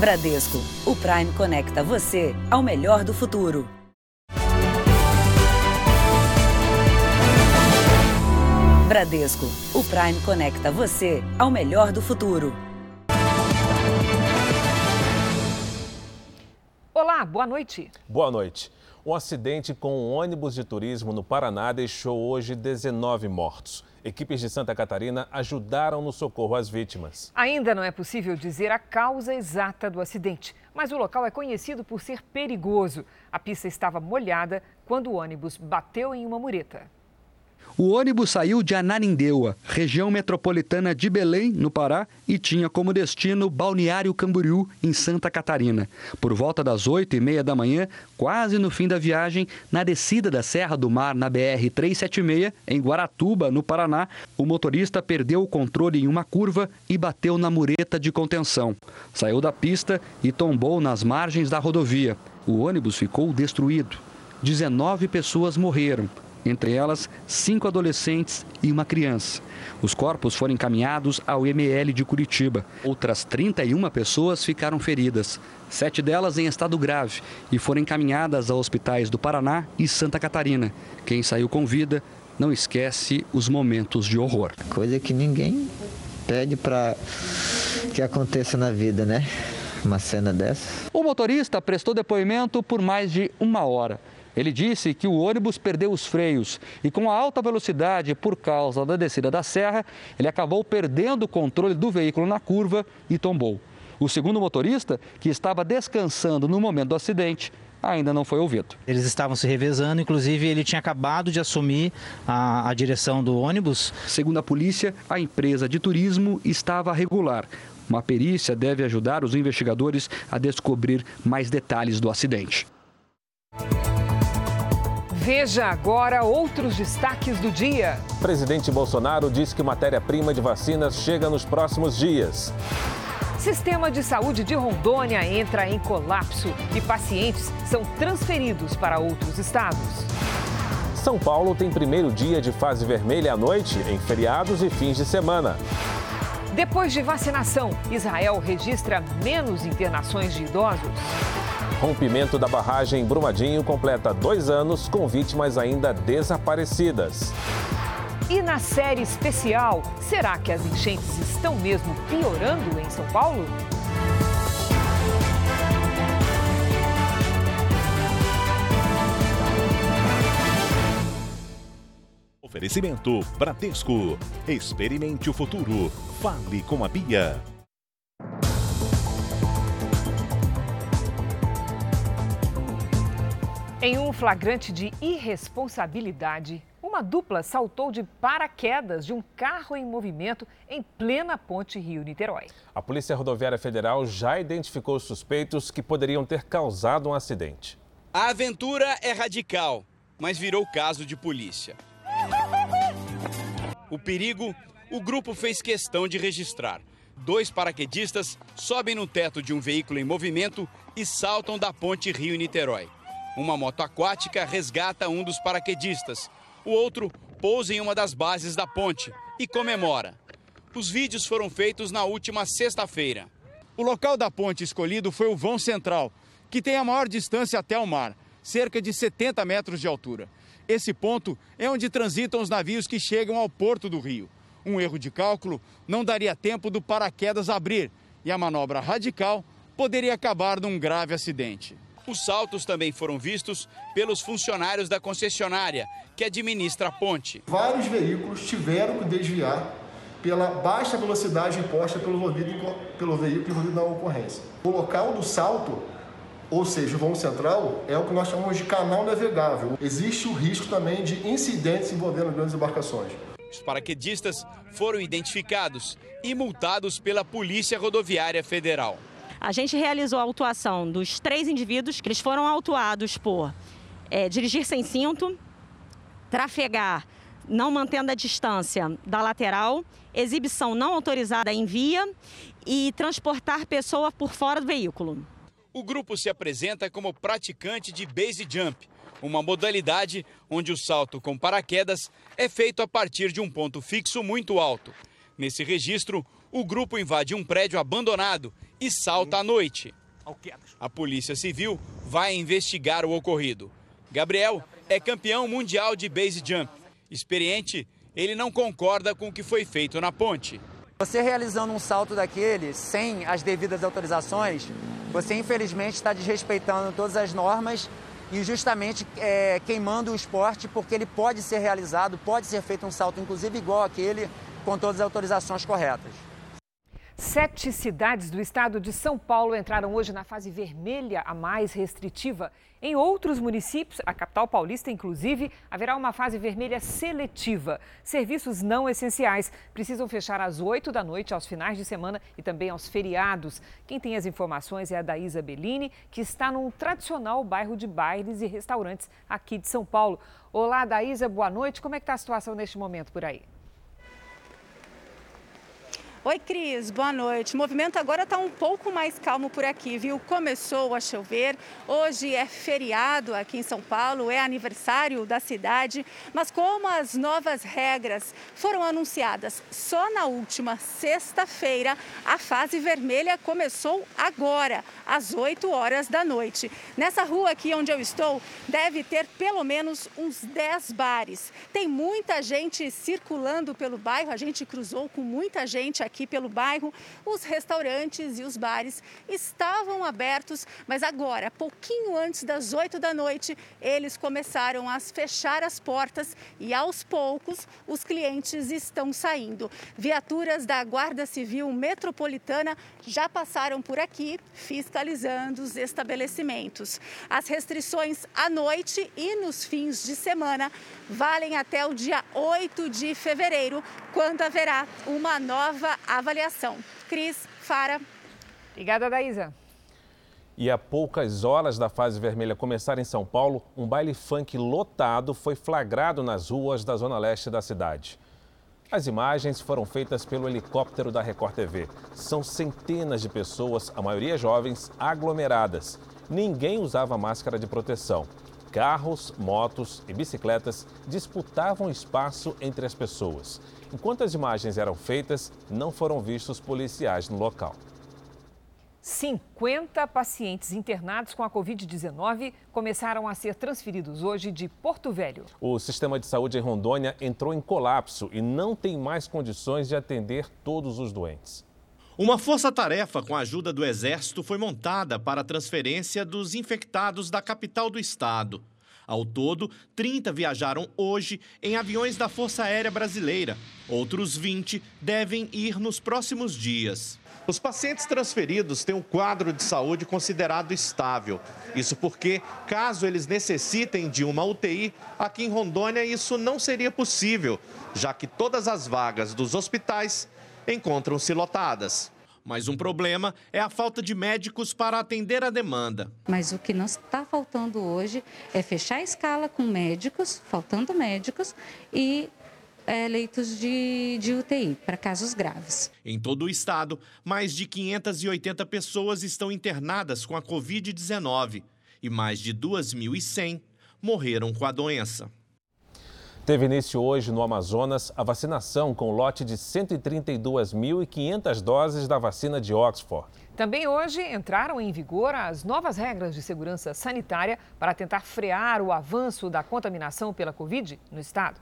Bradesco, o Prime conecta você ao melhor do futuro. Bradesco, o Prime conecta você ao melhor do futuro. Olá, boa noite. Boa noite. Um acidente com um ônibus de turismo no Paraná deixou hoje 19 mortos. Equipes de Santa Catarina ajudaram no socorro às vítimas. Ainda não é possível dizer a causa exata do acidente, mas o local é conhecido por ser perigoso. A pista estava molhada quando o ônibus bateu em uma mureta. O ônibus saiu de Ananindeua, região metropolitana de Belém, no Pará, e tinha como destino Balneário Camboriú, em Santa Catarina. Por volta das oito e meia da manhã, quase no fim da viagem, na descida da Serra do Mar, na BR-376, em Guaratuba, no Paraná, o motorista perdeu o controle em uma curva e bateu na mureta de contenção. Saiu da pista e tombou nas margens da rodovia. O ônibus ficou destruído. 19 pessoas morreram entre elas cinco adolescentes e uma criança. Os corpos foram encaminhados ao ML de Curitiba. Outras 31 pessoas ficaram feridas, sete delas em estado grave, e foram encaminhadas a hospitais do Paraná e Santa Catarina. Quem saiu com vida não esquece os momentos de horror. Coisa que ninguém pede para que aconteça na vida, né? Uma cena dessa. O motorista prestou depoimento por mais de uma hora. Ele disse que o ônibus perdeu os freios e, com a alta velocidade por causa da descida da serra, ele acabou perdendo o controle do veículo na curva e tombou. O segundo motorista, que estava descansando no momento do acidente, ainda não foi ouvido. Eles estavam se revezando, inclusive ele tinha acabado de assumir a, a, direção do ônibus. Segundo a polícia, a empresa de turismo estava regular. Uma perícia deve ajudar os investigadores a descobrir mais detalhes do acidente. Veja agora outros destaques do dia. Presidente Bolsonaro diz que matéria-prima de vacinas chega nos próximos dias. Sistema de saúde de Rondônia entra em colapso e pacientes são transferidos para outros estados. São Paulo tem primeiro dia de fase vermelha à noite, em feriados e fins de semana. Depois de vacinação, Israel registra menos internações de idosos. Rompimento da barragem Brumadinho completa dois anos com vítimas ainda desaparecidas. E na série especial, será que as enchentes estão mesmo piorando em São Paulo? Oferecimento Bradesco. Experimente o futuro. Fale com a Bia. Em um flagrante de irresponsabilidade, uma dupla saltou de paraquedas de um carro em movimento em plena ponte Rio-Niterói. A Polícia Rodoviária Federal já identificou os suspeitos que poderiam ter causado um acidente. A aventura é radical, mas virou caso de polícia. O perigo, o grupo fez questão de registrar. Dois paraquedistas sobem no teto de um veículo em movimento e saltam da ponte Rio-Niterói. Uma moto aquática resgata um dos paraquedistas. O outro pousa em uma das bases da ponte e comemora. Os vídeos foram feitos na última sexta-feira. O local da ponte escolhido foi o vão central, que tem a maior distância até o mar, cerca de 70 metros de altura. Esse ponto é onde transitam os navios que chegam ao porto do Rio. Um erro de cálculo não daria tempo do paraquedas abrir e a manobra radical poderia acabar num grave acidente. Os saltos também foram vistos pelos funcionários da concessionária, que administra a ponte. Vários veículos tiveram que desviar pela baixa velocidade imposta pelo, pelo veículo envolvido na ocorrência. O local do salto, ou seja, o vão central, é o que nós chamamos de canal navegável. Existe o risco também de incidentes envolvendo grandes embarcações. Os paraquedistas foram identificados e multados pela Polícia Rodoviária Federal. A gente realizou a autuação dos três indivíduos que eles foram autuados por é, dirigir sem cinto, trafegar não mantendo a distância da lateral, exibição não autorizada em via e transportar pessoa por fora do veículo. O grupo se apresenta como praticante de base jump, uma modalidade onde o salto com paraquedas é feito a partir de um ponto fixo muito alto. Nesse registro, o grupo invade um prédio abandonado e salta à noite. A Polícia Civil vai investigar o ocorrido. Gabriel é campeão mundial de base jump. Experiente, ele não concorda com o que foi feito na ponte. Você realizando um salto daquele sem as devidas autorizações, você infelizmente está desrespeitando todas as normas e justamente é, queimando o esporte, porque ele pode ser realizado, pode ser feito um salto, inclusive igual aquele, com todas as autorizações corretas. Sete cidades do estado de São Paulo entraram hoje na fase vermelha, a mais restritiva. Em outros municípios, a capital paulista, inclusive, haverá uma fase vermelha seletiva. Serviços não essenciais precisam fechar às 8 da noite, aos finais de semana e também aos feriados. Quem tem as informações é a Daísa Bellini, que está num tradicional bairro de bailes e restaurantes aqui de São Paulo. Olá, Daísa, boa noite. Como é que está a situação neste momento por aí? Oi, Cris, boa noite. O movimento agora está um pouco mais calmo por aqui, viu? Começou a chover, hoje é feriado aqui em São Paulo, é aniversário da cidade, mas como as novas regras foram anunciadas só na última sexta-feira, a fase vermelha começou agora, às 8 horas da noite. Nessa rua aqui onde eu estou, deve ter pelo menos uns 10 bares. Tem muita gente circulando pelo bairro, a gente cruzou com muita gente aqui aqui pelo bairro, os restaurantes e os bares estavam abertos, mas agora, pouquinho antes das 8 da noite, eles começaram a fechar as portas e aos poucos os clientes estão saindo. Viaturas da Guarda Civil Metropolitana já passaram por aqui fiscalizando os estabelecimentos. As restrições à noite e nos fins de semana valem até o dia 8 de fevereiro, quando haverá uma nova avaliação. Cris, Fara. Obrigada, Daísa. E a poucas horas da fase vermelha começar em São Paulo, um baile funk lotado foi flagrado nas ruas da zona leste da cidade. As imagens foram feitas pelo helicóptero da Record TV. São centenas de pessoas, a maioria jovens, aglomeradas. Ninguém usava máscara de proteção. Carros, motos e bicicletas disputavam espaço entre as pessoas. Enquanto as imagens eram feitas, não foram vistos policiais no local. 50 pacientes internados com a Covid-19 começaram a ser transferidos hoje de Porto Velho. O sistema de saúde em Rondônia entrou em colapso e não tem mais condições de atender todos os doentes. Uma força-tarefa com a ajuda do Exército foi montada para a transferência dos infectados da capital do estado. Ao todo, 30 viajaram hoje em aviões da Força Aérea Brasileira. Outros 20 devem ir nos próximos dias. Os pacientes transferidos têm um quadro de saúde considerado estável. Isso porque, caso eles necessitem de uma UTI, aqui em Rondônia isso não seria possível, já que todas as vagas dos hospitais encontram-se lotadas. Mas um problema é a falta de médicos para atender a demanda. Mas o que não está faltando hoje é fechar a escala com médicos, faltando médicos, e é, leitos de, de UTI para casos graves. Em todo o estado, mais de 580 pessoas estão internadas com a Covid-19 e mais de 2.100 morreram com a doença. Teve início hoje no Amazonas a vacinação com lote de 132.500 doses da vacina de Oxford. Também hoje entraram em vigor as novas regras de segurança sanitária para tentar frear o avanço da contaminação pela Covid no estado.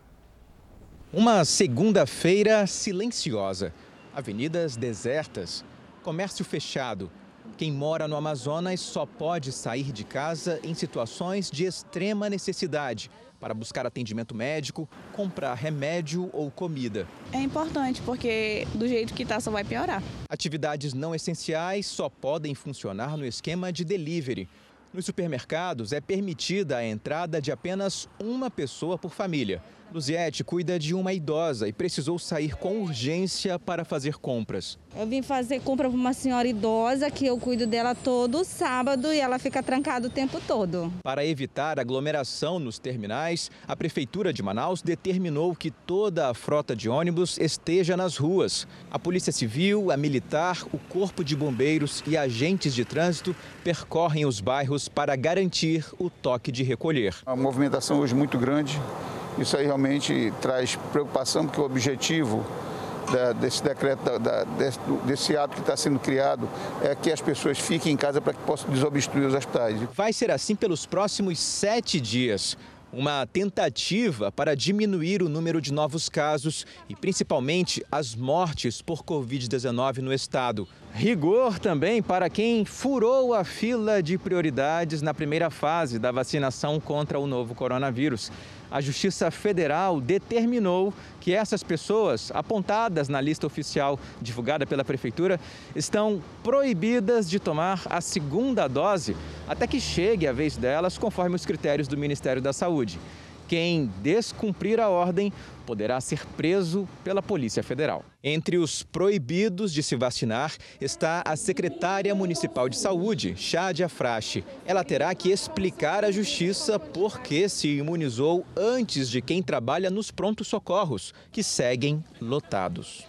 Uma segunda-feira silenciosa. Avenidas desertas, comércio fechado. Quem mora no Amazonas só pode sair de casa em situações de extrema necessidade para buscar atendimento médico, comprar remédio ou comida. É importante porque do jeito que está só vai piorar. Atividades não essenciais só podem funcionar no esquema de delivery. Nos supermercados é permitida a entrada de apenas uma pessoa por família. Luziette cuida de uma idosa e precisou sair com urgência para fazer compras. Eu vim fazer compra para uma senhora idosa que eu cuido dela todo sábado e ela fica trancada o tempo todo. Para evitar aglomeração nos terminais, a Prefeitura de Manaus determinou que toda a frota de ônibus esteja nas ruas. A Polícia Civil, a Militar, o Corpo de Bombeiros e agentes de trânsito percorrem os bairros para garantir o toque de recolher. A movimentação hoje muito grande isso aí realmente traz preocupação, porque o objetivo da, desse decreto, da, desse, desse ato que está sendo criado, é que as pessoas fiquem em casa para que possam desobstruir os hospitais. Vai ser assim pelos próximos sete dias uma tentativa para diminuir o número de novos casos e principalmente as mortes por Covid-19 no estado. Rigor também para quem furou a fila de prioridades na primeira fase da vacinação contra o novo coronavírus a Justiça Federal determinou que essas pessoas, apontadas na lista oficial divulgada pela Prefeitura, estão proibidas de tomar a segunda dose até que chegue a vez delas, conforme os critérios do Ministério da Saúde. Quem descumprir a ordem poderá ser preso pela Polícia Federal. Entre os proibidos de se vacinar está a secretária municipal de saúde, Chádia Frache. Ela terá que explicar à justiça por que se imunizou antes de quem trabalha nos prontos socorros, que seguem lotados.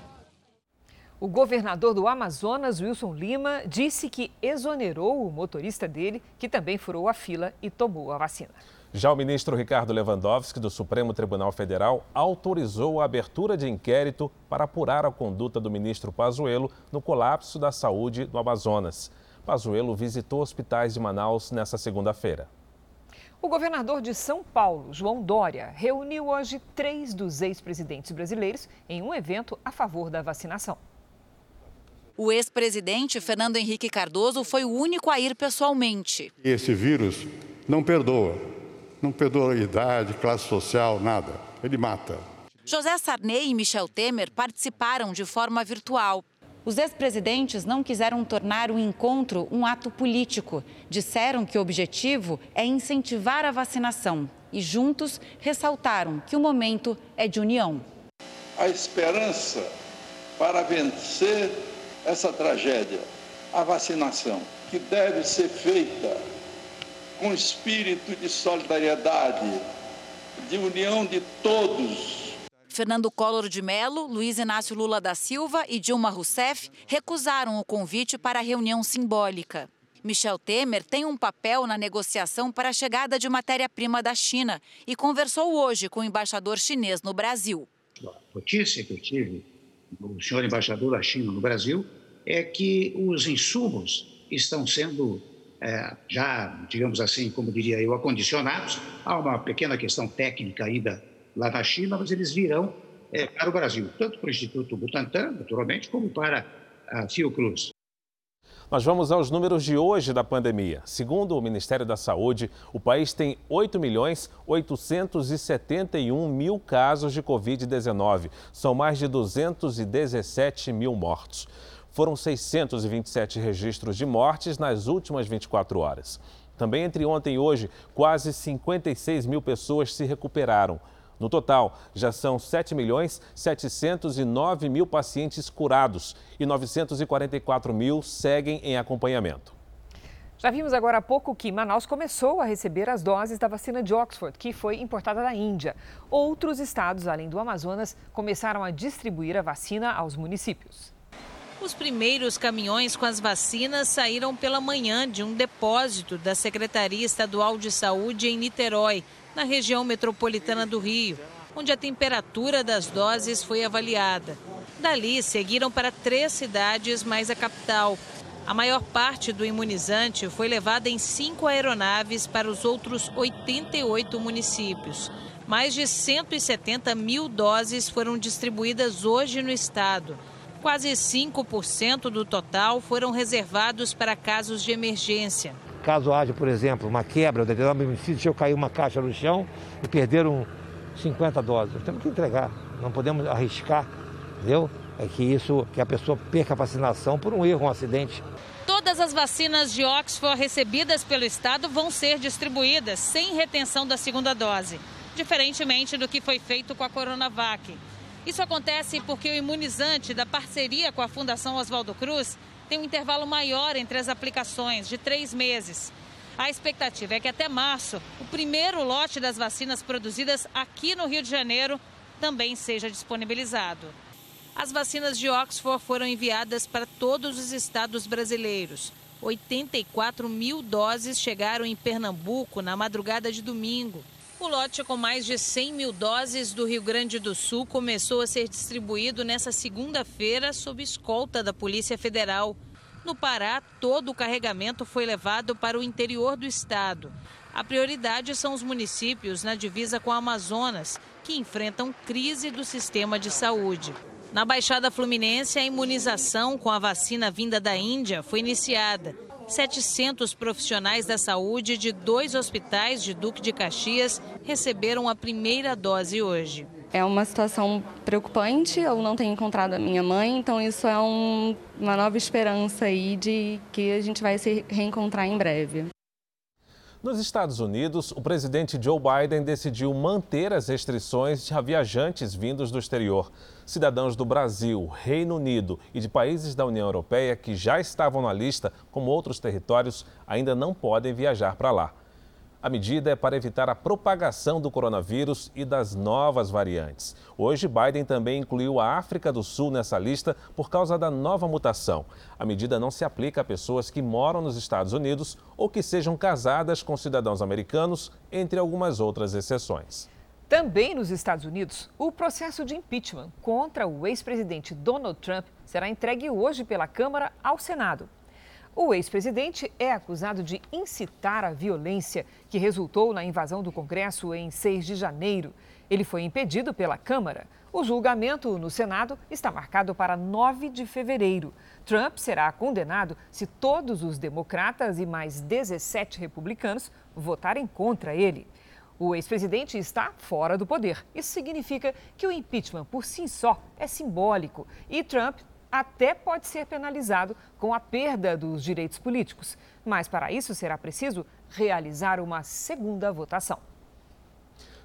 O governador do Amazonas, Wilson Lima, disse que exonerou o motorista dele, que também furou a fila e tomou a vacina. Já o ministro Ricardo Lewandowski, do Supremo Tribunal Federal, autorizou a abertura de inquérito para apurar a conduta do ministro Pazuello no colapso da saúde no Amazonas. Pazuello visitou hospitais de Manaus nesta segunda-feira. O governador de São Paulo, João Dória, reuniu hoje três dos ex-presidentes brasileiros em um evento a favor da vacinação. O ex-presidente Fernando Henrique Cardoso foi o único a ir pessoalmente. Esse vírus não perdoa não perdoa idade, classe social, nada. Ele mata. José Sarney e Michel Temer participaram de forma virtual. Os ex-presidentes não quiseram tornar o encontro um ato político. Disseram que o objetivo é incentivar a vacinação e, juntos, ressaltaram que o momento é de união. A esperança para vencer essa tragédia, a vacinação, que deve ser feita com espírito de solidariedade, de união de todos. Fernando Collor de Mello, Luiz Inácio Lula da Silva e Dilma Rousseff recusaram o convite para a reunião simbólica. Michel Temer tem um papel na negociação para a chegada de matéria-prima da China e conversou hoje com o embaixador chinês no Brasil. A notícia que eu tive do senhor embaixador da China no Brasil é que os insumos estão sendo é, já, digamos assim, como diria eu, acondicionados. Há uma pequena questão técnica ainda lá na China, mas eles virão é, para o Brasil, tanto para o Instituto Butantan, naturalmente, como para a Fiocruz. Nós vamos aos números de hoje da pandemia. Segundo o Ministério da Saúde, o país tem 8 milhões 871 mil casos de Covid-19. São mais de 217 mil mortos foram 627 registros de mortes nas últimas 24 horas. Também entre ontem e hoje, quase 56 mil pessoas se recuperaram. No total, já são 7 milhões 709 mil pacientes curados e 944 mil seguem em acompanhamento. Já vimos agora há pouco que Manaus começou a receber as doses da vacina de Oxford, que foi importada da Índia. Outros estados, além do Amazonas, começaram a distribuir a vacina aos municípios. Os primeiros caminhões com as vacinas saíram pela manhã de um depósito da Secretaria Estadual de Saúde em Niterói, na região metropolitana do Rio, onde a temperatura das doses foi avaliada. Dali seguiram para três cidades mais a capital. A maior parte do imunizante foi levada em cinco aeronaves para os outros 88 municípios. Mais de 170 mil doses foram distribuídas hoje no estado. Quase 5% do total foram reservados para casos de emergência. Caso haja, por exemplo, uma quebra, se eu cair uma caixa no chão e perderam 50 doses, temos que entregar, não podemos arriscar, entendeu? É que isso, que a pessoa perca a vacinação por um erro, um acidente. Todas as vacinas de Oxford recebidas pelo Estado vão ser distribuídas sem retenção da segunda dose, diferentemente do que foi feito com a Coronavac. Isso acontece porque o imunizante da parceria com a Fundação Oswaldo Cruz tem um intervalo maior entre as aplicações, de três meses. A expectativa é que até março, o primeiro lote das vacinas produzidas aqui no Rio de Janeiro também seja disponibilizado. As vacinas de Oxford foram enviadas para todos os estados brasileiros. 84 mil doses chegaram em Pernambuco na madrugada de domingo. O lote com mais de 100 mil doses do Rio Grande do Sul começou a ser distribuído nesta segunda-feira sob escolta da Polícia Federal. No Pará, todo o carregamento foi levado para o interior do estado. A prioridade são os municípios na divisa com o Amazonas, que enfrentam crise do sistema de saúde. Na Baixada Fluminense, a imunização com a vacina vinda da Índia foi iniciada. 700 profissionais da saúde de dois hospitais de Duque de Caxias receberam a primeira dose hoje. É uma situação preocupante, eu não tenho encontrado a minha mãe, então isso é um, uma nova esperança aí de que a gente vai se reencontrar em breve. Nos Estados Unidos, o presidente Joe Biden decidiu manter as restrições a viajantes vindos do exterior. Cidadãos do Brasil, Reino Unido e de países da União Europeia que já estavam na lista, como outros territórios, ainda não podem viajar para lá. A medida é para evitar a propagação do coronavírus e das novas variantes. Hoje, Biden também incluiu a África do Sul nessa lista por causa da nova mutação. A medida não se aplica a pessoas que moram nos Estados Unidos ou que sejam casadas com cidadãos americanos, entre algumas outras exceções. Também nos Estados Unidos, o processo de impeachment contra o ex-presidente Donald Trump será entregue hoje pela Câmara ao Senado. O ex-presidente é acusado de incitar a violência que resultou na invasão do Congresso em 6 de janeiro. Ele foi impedido pela Câmara. O julgamento no Senado está marcado para 9 de fevereiro. Trump será condenado se todos os democratas e mais 17 republicanos votarem contra ele. O ex-presidente está fora do poder. Isso significa que o impeachment por si só é simbólico e Trump até pode ser penalizado com a perda dos direitos políticos. Mas para isso será preciso realizar uma segunda votação.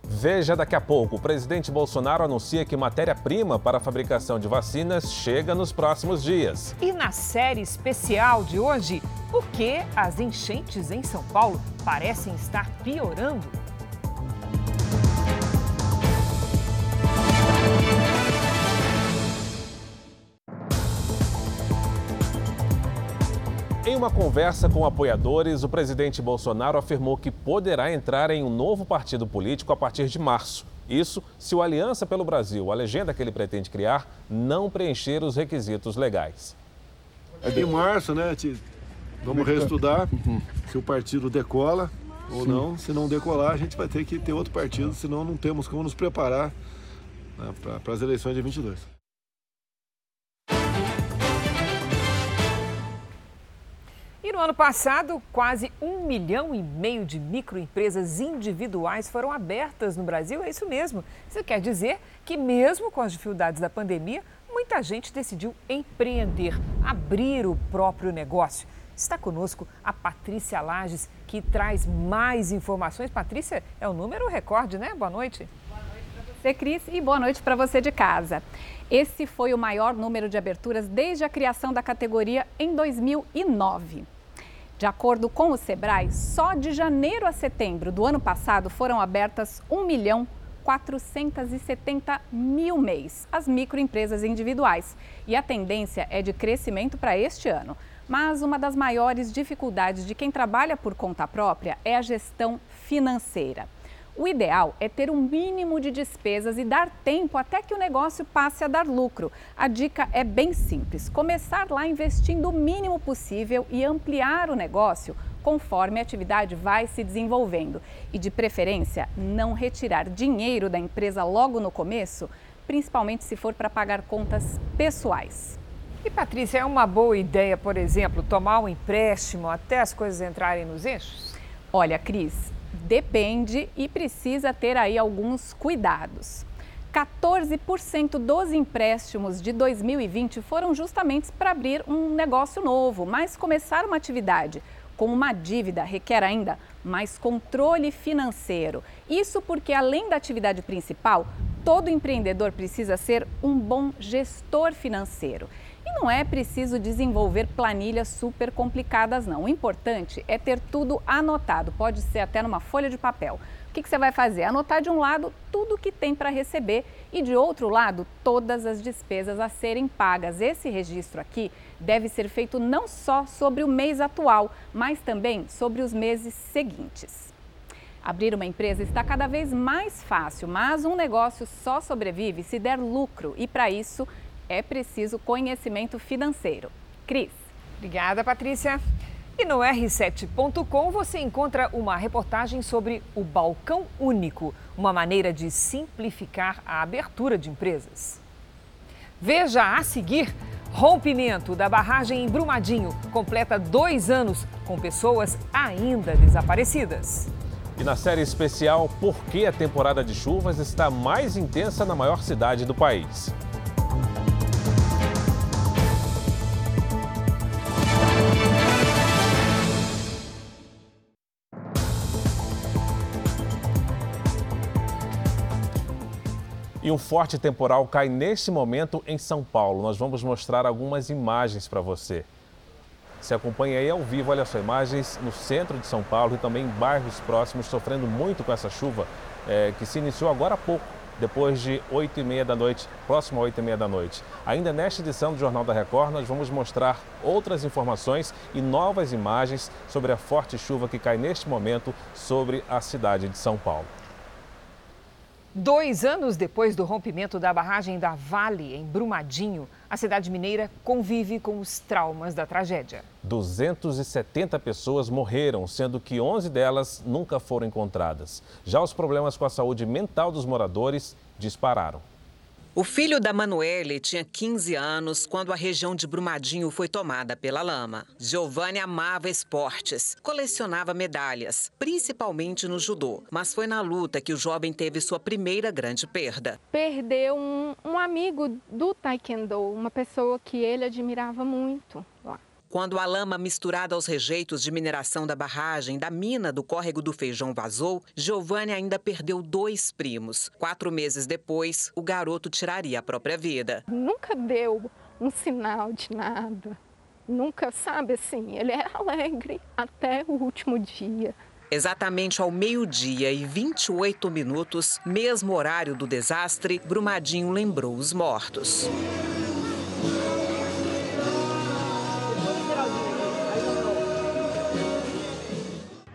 Veja daqui a pouco. O presidente Bolsonaro anuncia que matéria-prima para a fabricação de vacinas chega nos próximos dias. E na série especial de hoje, por que as enchentes em São Paulo parecem estar piorando? Em uma conversa com apoiadores, o presidente Bolsonaro afirmou que poderá entrar em um novo partido político a partir de março. Isso se o Aliança pelo Brasil, a legenda que ele pretende criar, não preencher os requisitos legais. É de março, né? Vamos reestudar se o partido decola ou Sim. não. Se não decolar, a gente vai ter que ter outro partido, senão não temos como nos preparar né, para as eleições de 22. E no ano passado, quase um milhão e meio de microempresas individuais foram abertas no Brasil. É isso mesmo. Isso quer dizer que, mesmo com as dificuldades da pandemia, muita gente decidiu empreender, abrir o próprio negócio. Está conosco a Patrícia Lages, que traz mais informações. Patrícia, é o número recorde, né? Boa noite. Boa noite para você, Cris, e boa noite para você de casa. Esse foi o maior número de aberturas desde a criação da categoria em 2009. De acordo com o Sebrae, só de janeiro a setembro do ano passado foram abertas 1 milhão 470 mil mês as microempresas individuais. E a tendência é de crescimento para este ano. Mas uma das maiores dificuldades de quem trabalha por conta própria é a gestão financeira. O ideal é ter um mínimo de despesas e dar tempo até que o negócio passe a dar lucro. A dica é bem simples: começar lá investindo o mínimo possível e ampliar o negócio conforme a atividade vai se desenvolvendo. E, de preferência, não retirar dinheiro da empresa logo no começo, principalmente se for para pagar contas pessoais. E, Patrícia, é uma boa ideia, por exemplo, tomar um empréstimo até as coisas entrarem nos eixos? Olha, Cris, Depende e precisa ter aí alguns cuidados. 14% dos empréstimos de 2020 foram justamente para abrir um negócio novo, mas começar uma atividade com uma dívida requer ainda mais controle financeiro. Isso porque, além da atividade principal, todo empreendedor precisa ser um bom gestor financeiro. Não é preciso desenvolver planilhas super complicadas, não. O importante é ter tudo anotado, pode ser até numa folha de papel. O que, que você vai fazer? Anotar de um lado tudo que tem para receber e de outro lado todas as despesas a serem pagas. Esse registro aqui deve ser feito não só sobre o mês atual, mas também sobre os meses seguintes. Abrir uma empresa está cada vez mais fácil, mas um negócio só sobrevive se der lucro e para isso é preciso conhecimento financeiro. Cris. Obrigada, Patrícia. E no r7.com você encontra uma reportagem sobre o balcão único, uma maneira de simplificar a abertura de empresas. Veja a seguir: rompimento da barragem em Brumadinho completa dois anos com pessoas ainda desaparecidas. E na série especial, por que a temporada de chuvas está mais intensa na maior cidade do país? E um forte temporal cai neste momento em São Paulo. Nós vamos mostrar algumas imagens para você. Se acompanha aí ao vivo, olha só, imagens no centro de São Paulo e também em bairros próximos sofrendo muito com essa chuva é, que se iniciou agora há pouco, depois de 8 e meia da noite, próximo a 8 e meia da noite. Ainda nesta edição do Jornal da Record, nós vamos mostrar outras informações e novas imagens sobre a forte chuva que cai neste momento sobre a cidade de São Paulo. Dois anos depois do rompimento da barragem da Vale, em Brumadinho, a cidade mineira convive com os traumas da tragédia. 270 pessoas morreram, sendo que 11 delas nunca foram encontradas. Já os problemas com a saúde mental dos moradores dispararam. O filho da Manuele tinha 15 anos quando a região de Brumadinho foi tomada pela lama. Giovanni amava esportes, colecionava medalhas, principalmente no judô. Mas foi na luta que o jovem teve sua primeira grande perda. Perdeu um, um amigo do taekwondo, uma pessoa que ele admirava muito lá. Quando a lama misturada aos rejeitos de mineração da barragem da mina do córrego do Feijão vazou, Giovanni ainda perdeu dois primos. Quatro meses depois, o garoto tiraria a própria vida. Nunca deu um sinal de nada. Nunca, sabe assim, ele era alegre até o último dia. Exatamente ao meio-dia e 28 minutos, mesmo horário do desastre, Brumadinho lembrou os mortos.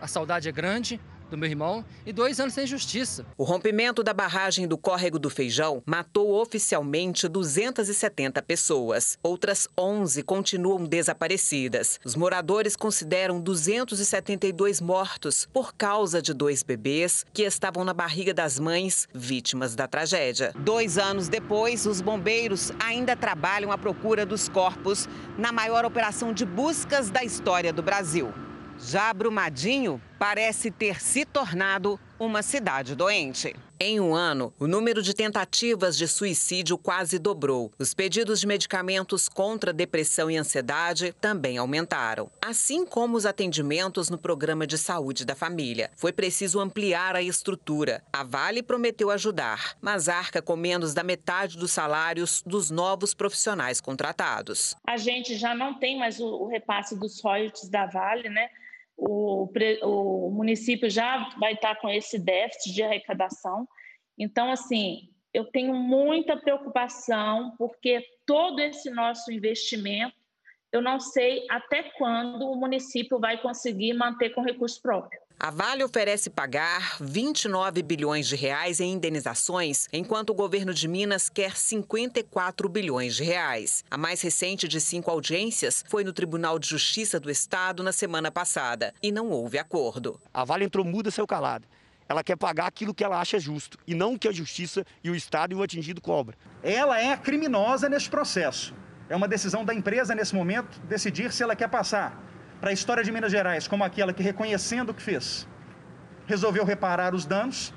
A saudade é grande do meu irmão e dois anos sem justiça. O rompimento da barragem do Córrego do Feijão matou oficialmente 270 pessoas. Outras 11 continuam desaparecidas. Os moradores consideram 272 mortos por causa de dois bebês que estavam na barriga das mães vítimas da tragédia. Dois anos depois, os bombeiros ainda trabalham à procura dos corpos na maior operação de buscas da história do Brasil. Já Brumadinho parece ter se tornado uma cidade doente. Em um ano, o número de tentativas de suicídio quase dobrou. Os pedidos de medicamentos contra depressão e ansiedade também aumentaram, assim como os atendimentos no programa de saúde da família. Foi preciso ampliar a estrutura. A Vale prometeu ajudar, mas arca com menos da metade dos salários dos novos profissionais contratados. A gente já não tem mais o, o repasse dos royalties da Vale, né? O, o município já vai estar com esse déficit de arrecadação. Então, assim, eu tenho muita preocupação, porque todo esse nosso investimento, eu não sei até quando o município vai conseguir manter com recurso próprio. A Vale oferece pagar 29 bilhões de reais em indenizações, enquanto o governo de Minas quer 54 bilhões de reais. A mais recente de cinco audiências foi no Tribunal de Justiça do Estado na semana passada e não houve acordo. A Vale entrou muda, seu calado. Ela quer pagar aquilo que ela acha justo e não o que a justiça e o Estado e o atingido cobra. Ela é a criminosa nesse processo. É uma decisão da empresa nesse momento decidir se ela quer passar para a história de Minas Gerais como aquela que, reconhecendo o que fez, resolveu reparar os danos,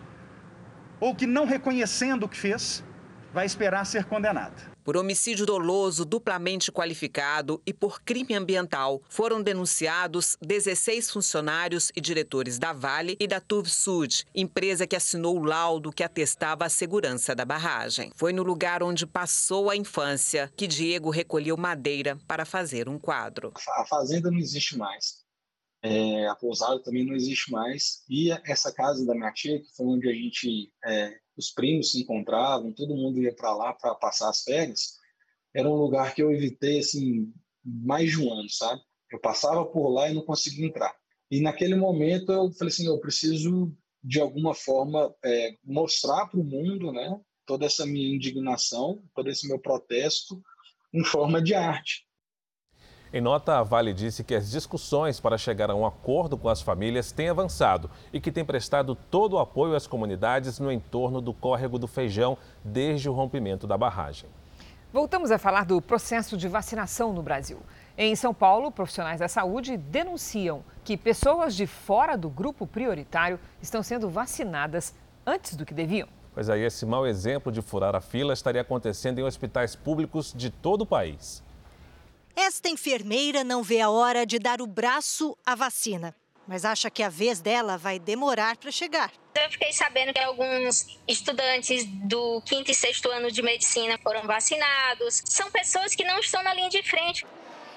ou que, não reconhecendo o que fez, vai esperar ser condenada. Por homicídio doloso duplamente qualificado e por crime ambiental, foram denunciados 16 funcionários e diretores da Vale e da Sud, empresa que assinou o laudo que atestava a segurança da barragem. Foi no lugar onde passou a infância que Diego recolheu madeira para fazer um quadro. A fazenda não existe mais. É, a pousada também não existe mais. E essa casa da minha tia, que foi onde a gente é, os primos se encontravam, todo mundo ia para lá para passar as férias, era um lugar que eu evitei assim mais de um ano, sabe? Eu passava por lá e não conseguia entrar. E naquele momento eu falei assim, eu preciso de alguma forma, é, mostrar para o mundo né, toda essa minha indignação, todo esse meu protesto em forma de arte. Em nota, a Vale disse que as discussões para chegar a um acordo com as famílias têm avançado e que tem prestado todo o apoio às comunidades no entorno do córrego do Feijão desde o rompimento da barragem. Voltamos a falar do processo de vacinação no Brasil. Em São Paulo, profissionais da saúde denunciam que pessoas de fora do grupo prioritário estão sendo vacinadas antes do que deviam. Pois aí, esse mau exemplo de furar a fila estaria acontecendo em hospitais públicos de todo o país. Esta enfermeira não vê a hora de dar o braço à vacina, mas acha que a vez dela vai demorar para chegar. Eu fiquei sabendo que alguns estudantes do quinto e sexto ano de medicina foram vacinados. São pessoas que não estão na linha de frente.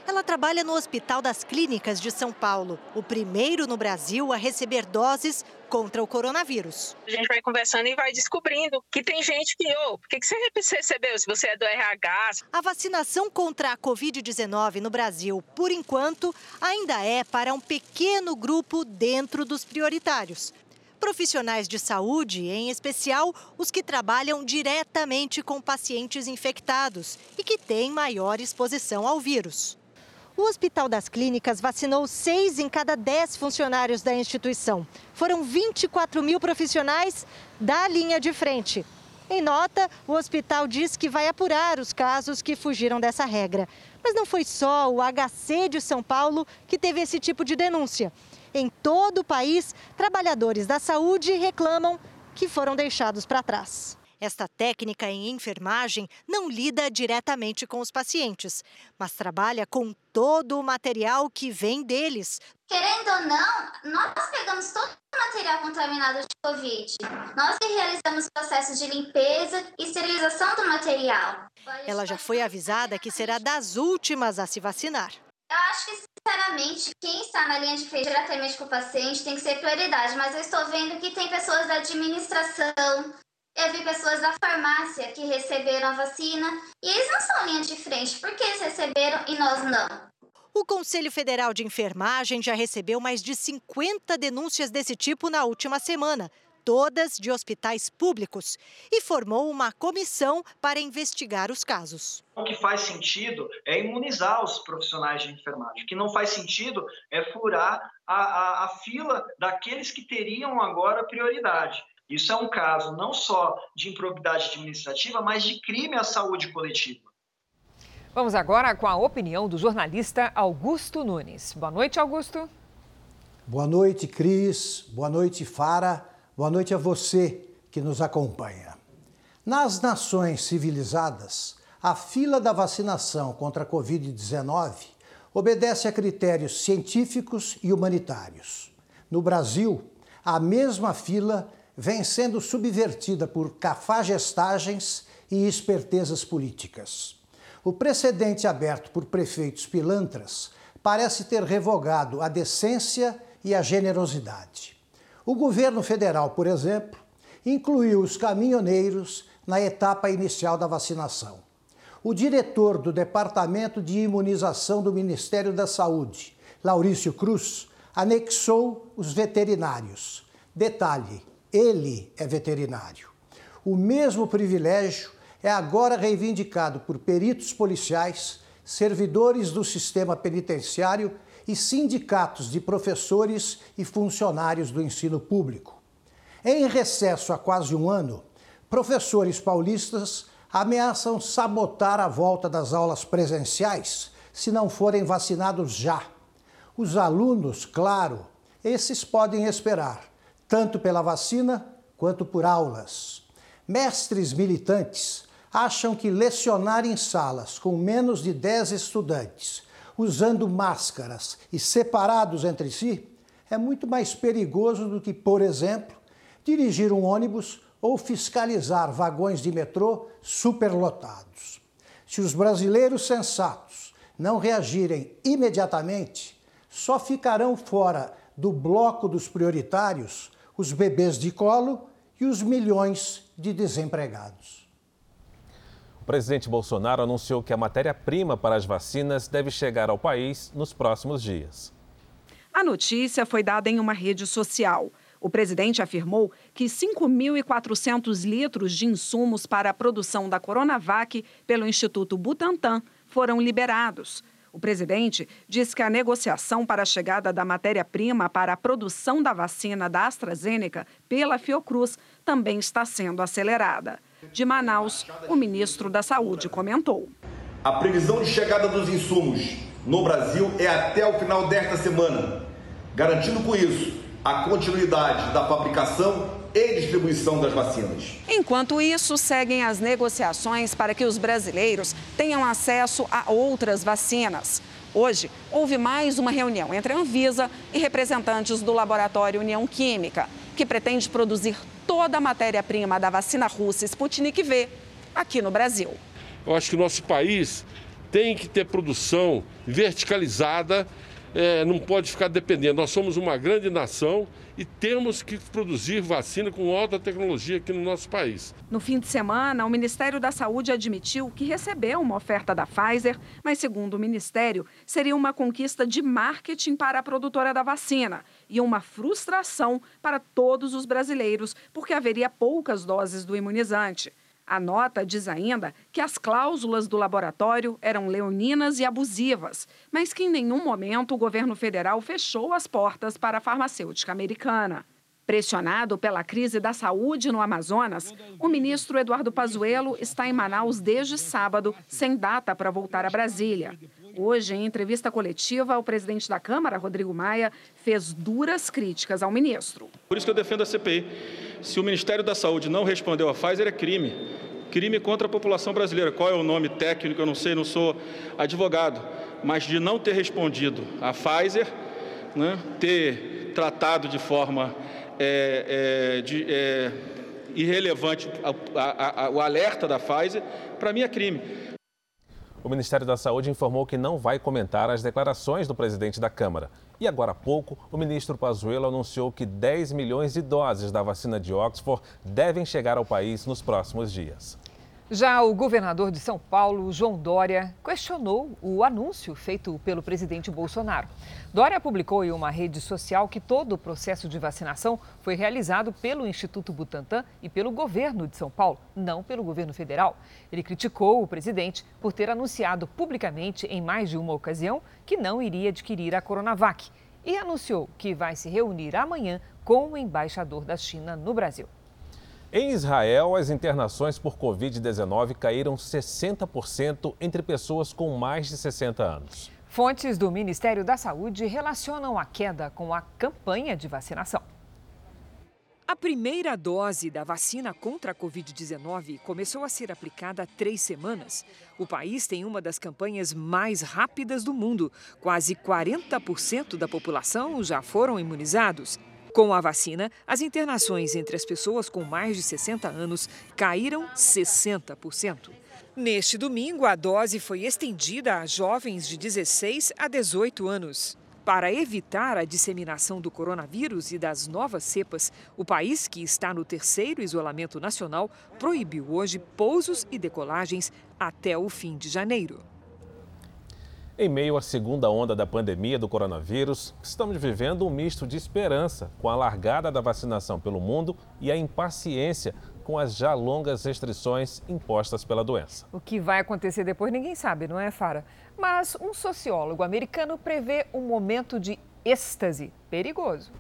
Ela trabalha no Hospital das Clínicas de São Paulo, o primeiro no Brasil a receber doses contra o coronavírus. A gente vai conversando e vai descobrindo que tem gente que, ô, oh, por que você recebeu se você é do RH? A vacinação contra a Covid-19 no Brasil, por enquanto, ainda é para um pequeno grupo dentro dos prioritários. Profissionais de saúde, em especial os que trabalham diretamente com pacientes infectados e que têm maior exposição ao vírus. O Hospital das Clínicas vacinou seis em cada dez funcionários da instituição. Foram 24 mil profissionais da linha de frente. Em nota, o hospital diz que vai apurar os casos que fugiram dessa regra. Mas não foi só o HC de São Paulo que teve esse tipo de denúncia. Em todo o país, trabalhadores da saúde reclamam que foram deixados para trás. Esta técnica em enfermagem não lida diretamente com os pacientes, mas trabalha com todo o material que vem deles. Querendo ou não, nós pegamos todo o material contaminado de Covid. Nós realizamos processos de limpeza e esterilização do material. Ela já foi avisada que será das últimas a se vacinar. Eu acho que, sinceramente, quem está na linha de frente diretamente com o paciente tem que ser prioridade, mas eu estou vendo que tem pessoas da administração, eu vi pessoas da farmácia que receberam a vacina e eles não são linha de frente. Por que eles receberam e nós não? O Conselho Federal de Enfermagem já recebeu mais de 50 denúncias desse tipo na última semana, todas de hospitais públicos, e formou uma comissão para investigar os casos. O que faz sentido é imunizar os profissionais de enfermagem. O que não faz sentido é furar a, a, a fila daqueles que teriam agora prioridade. Isso é um caso não só de improbidade administrativa, mas de crime à saúde coletiva. Vamos agora com a opinião do jornalista Augusto Nunes. Boa noite, Augusto. Boa noite, Cris. Boa noite, Fara. Boa noite a você que nos acompanha. Nas nações civilizadas, a fila da vacinação contra a Covid-19 obedece a critérios científicos e humanitários. No Brasil, a mesma fila vem sendo subvertida por cafagestagens e espertezas políticas. O precedente aberto por prefeitos pilantras parece ter revogado a decência e a generosidade. O governo federal, por exemplo, incluiu os caminhoneiros na etapa inicial da vacinação. O diretor do Departamento de Imunização do Ministério da Saúde, Laurício Cruz, anexou os veterinários. Detalhe: ele é veterinário. O mesmo privilégio é agora reivindicado por peritos policiais, servidores do sistema penitenciário e sindicatos de professores e funcionários do ensino público. Em recesso há quase um ano, professores paulistas ameaçam sabotar a volta das aulas presenciais se não forem vacinados já. Os alunos, claro, esses podem esperar tanto pela vacina quanto por aulas. Mestres militantes acham que lecionar em salas com menos de 10 estudantes, usando máscaras e separados entre si, é muito mais perigoso do que, por exemplo, dirigir um ônibus ou fiscalizar vagões de metrô superlotados. Se os brasileiros sensatos não reagirem imediatamente, só ficarão fora do bloco dos prioritários os bebês de colo e os milhões de desempregados. O presidente Bolsonaro anunciou que a matéria-prima para as vacinas deve chegar ao país nos próximos dias. A notícia foi dada em uma rede social. O presidente afirmou que 5.400 litros de insumos para a produção da Coronavac pelo Instituto Butantan foram liberados. O presidente diz que a negociação para a chegada da matéria-prima para a produção da vacina da AstraZeneca pela Fiocruz também está sendo acelerada. De Manaus, o ministro da Saúde comentou. A previsão de chegada dos insumos no Brasil é até o final desta semana, garantindo com isso a continuidade da fabricação e distribuição das vacinas. Enquanto isso, seguem as negociações para que os brasileiros tenham acesso a outras vacinas. Hoje, houve mais uma reunião entre a Anvisa e representantes do laboratório União Química, que pretende produzir toda a matéria-prima da vacina russa Sputnik V aqui no Brasil. Eu acho que o nosso país tem que ter produção verticalizada é, não pode ficar dependendo. Nós somos uma grande nação e temos que produzir vacina com alta tecnologia aqui no nosso país. No fim de semana, o Ministério da Saúde admitiu que recebeu uma oferta da Pfizer, mas, segundo o Ministério, seria uma conquista de marketing para a produtora da vacina e uma frustração para todos os brasileiros, porque haveria poucas doses do imunizante. A nota diz ainda que as cláusulas do laboratório eram leoninas e abusivas, mas que em nenhum momento o governo federal fechou as portas para a farmacêutica americana. Pressionado pela crise da saúde no Amazonas, o ministro Eduardo Pazuello está em Manaus desde sábado, sem data para voltar a Brasília. Hoje, em entrevista coletiva, o presidente da Câmara, Rodrigo Maia, fez duras críticas ao ministro. Por isso que eu defendo a CPI. Se o Ministério da Saúde não respondeu à Pfizer, é crime. Crime contra a população brasileira. Qual é o nome técnico? Eu não sei, não sou advogado. Mas de não ter respondido à Pfizer, né, ter tratado de forma é, é, de, é, irrelevante a, a, a, o alerta da Pfizer, para mim é crime. O Ministério da Saúde informou que não vai comentar as declarações do presidente da Câmara. E agora há pouco, o ministro Pazuello anunciou que 10 milhões de doses da vacina de Oxford devem chegar ao país nos próximos dias. Já o governador de São Paulo, João Dória, questionou o anúncio feito pelo presidente Bolsonaro. Dória publicou em uma rede social que todo o processo de vacinação foi realizado pelo Instituto Butantan e pelo governo de São Paulo, não pelo governo federal. Ele criticou o presidente por ter anunciado publicamente em mais de uma ocasião que não iria adquirir a Coronavac e anunciou que vai se reunir amanhã com o embaixador da China no Brasil. Em Israel, as internações por Covid-19 caíram 60% entre pessoas com mais de 60 anos. Fontes do Ministério da Saúde relacionam a queda com a campanha de vacinação. A primeira dose da vacina contra a Covid-19 começou a ser aplicada há três semanas. O país tem uma das campanhas mais rápidas do mundo. Quase 40% da população já foram imunizados. Com a vacina, as internações entre as pessoas com mais de 60 anos caíram 60%. Neste domingo, a dose foi estendida a jovens de 16 a 18 anos. Para evitar a disseminação do coronavírus e das novas cepas, o país, que está no terceiro isolamento nacional, proibiu hoje pousos e decolagens até o fim de janeiro. Em meio à segunda onda da pandemia do coronavírus, estamos vivendo um misto de esperança com a largada da vacinação pelo mundo e a impaciência com as já longas restrições impostas pela doença. O que vai acontecer depois ninguém sabe, não é, Fara? Mas um sociólogo americano prevê um momento de êxtase perigoso.